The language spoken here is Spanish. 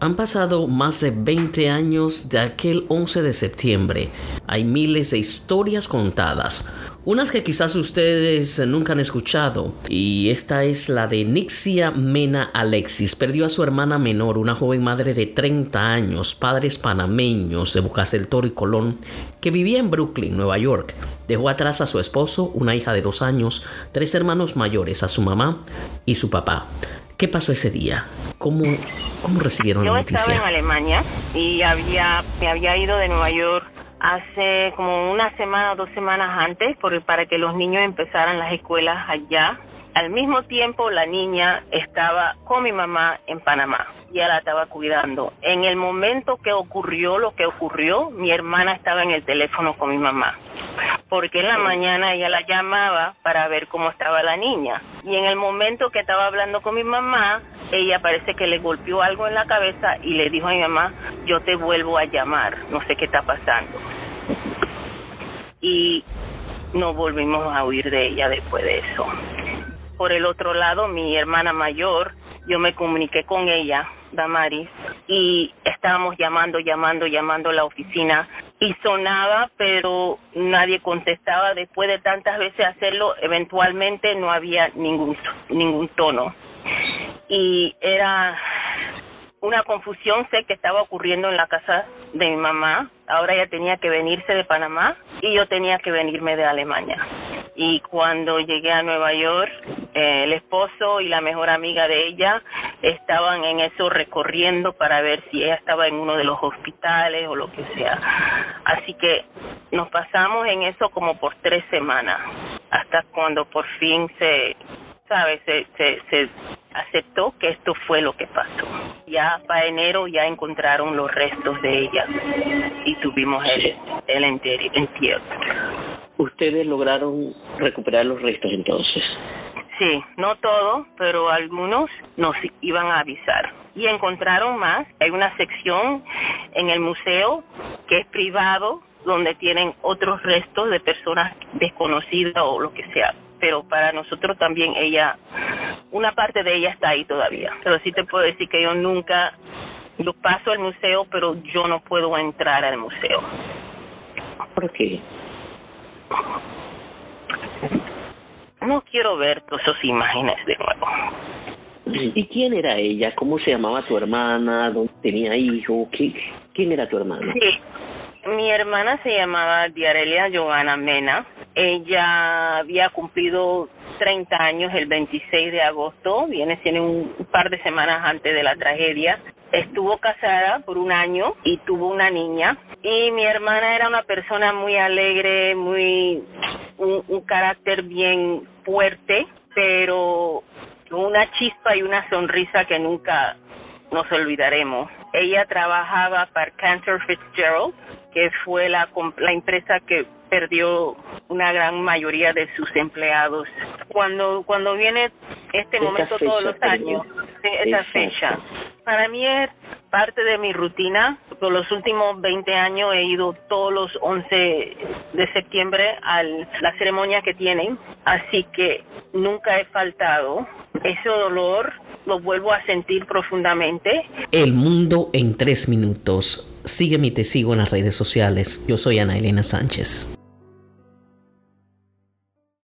Han pasado más de 20 años de aquel 11 de septiembre. Hay miles de historias contadas, unas que quizás ustedes nunca han escuchado. Y esta es la de Nixia Mena Alexis. Perdió a su hermana menor, una joven madre de 30 años, padres panameños de Bucas del Toro y Colón, que vivía en Brooklyn, Nueva York. Dejó atrás a su esposo, una hija de dos años, tres hermanos mayores, a su mamá y su papá. ¿Qué pasó ese día? ¿Cómo, cómo recibieron la noticia? Yo estaba en Alemania y había, me había ido de Nueva York hace como una semana o dos semanas antes por, para que los niños empezaran las escuelas allá. Al mismo tiempo la niña estaba con mi mamá en Panamá. Ya la estaba cuidando. En el momento que ocurrió lo que ocurrió, mi hermana estaba en el teléfono con mi mamá porque en la mañana ella la llamaba para ver cómo estaba la niña. Y en el momento que estaba hablando con mi mamá, ella parece que le golpeó algo en la cabeza y le dijo a mi mamá, yo te vuelvo a llamar, no sé qué está pasando. Y no volvimos a huir de ella después de eso. Por el otro lado, mi hermana mayor, yo me comuniqué con ella, Damaris, y estábamos llamando, llamando, llamando a la oficina y sonaba, pero nadie contestaba. Después de tantas veces hacerlo, eventualmente no había ningún, ningún tono. Y era una confusión, sé que estaba ocurriendo en la casa de mi mamá. Ahora ella tenía que venirse de Panamá y yo tenía que venirme de Alemania. Y cuando llegué a Nueva York, eh, el esposo y la mejor amiga de ella estaban en eso recorriendo para ver si ella estaba en uno de los hospitales o lo que sea. Así que nos pasamos en eso como por tres semanas, hasta cuando por fin se, sabe, se, se, se aceptó que esto fue lo que pasó. Ya para enero ya encontraron los restos de ella y tuvimos el, el entierro. ¿Ustedes lograron recuperar los restos entonces? Sí, no todo, pero algunos nos iban a avisar. Y encontraron más. Hay una sección en el museo que es privado, donde tienen otros restos de personas desconocidas o lo que sea. Pero para nosotros también ella, una parte de ella está ahí todavía. Pero sí te puedo decir que yo nunca, yo paso al museo, pero yo no puedo entrar al museo. ¿Por qué? No quiero ver todas esas imágenes de nuevo. ¿Y quién era ella? ¿Cómo se llamaba tu hermana? ¿Dónde tenía hijos? ¿Quién era tu hermana? Sí, mi hermana se llamaba Diarelia Giovanna Mena. Ella había cumplido 30 años el 26 de agosto, viene siendo un par de semanas antes de la tragedia. Estuvo casada por un año y tuvo una niña. Y mi hermana era una persona muy alegre, muy un, un carácter bien fuerte, pero una chispa y una sonrisa que nunca nos olvidaremos. Ella trabajaba para Cantor Fitzgerald, que fue la, la empresa que perdió una gran mayoría de sus empleados. Cuando cuando viene este momento todos los años, esa fecha, para mí es parte de mi rutina. Por los últimos 20 años he ido todos los 11 de septiembre a la ceremonia que tienen, así que nunca he faltado. Ese dolor lo vuelvo a sentir profundamente. El mundo en tres minutos. Sígueme y te sigo en las redes sociales. Yo soy Ana Elena Sánchez.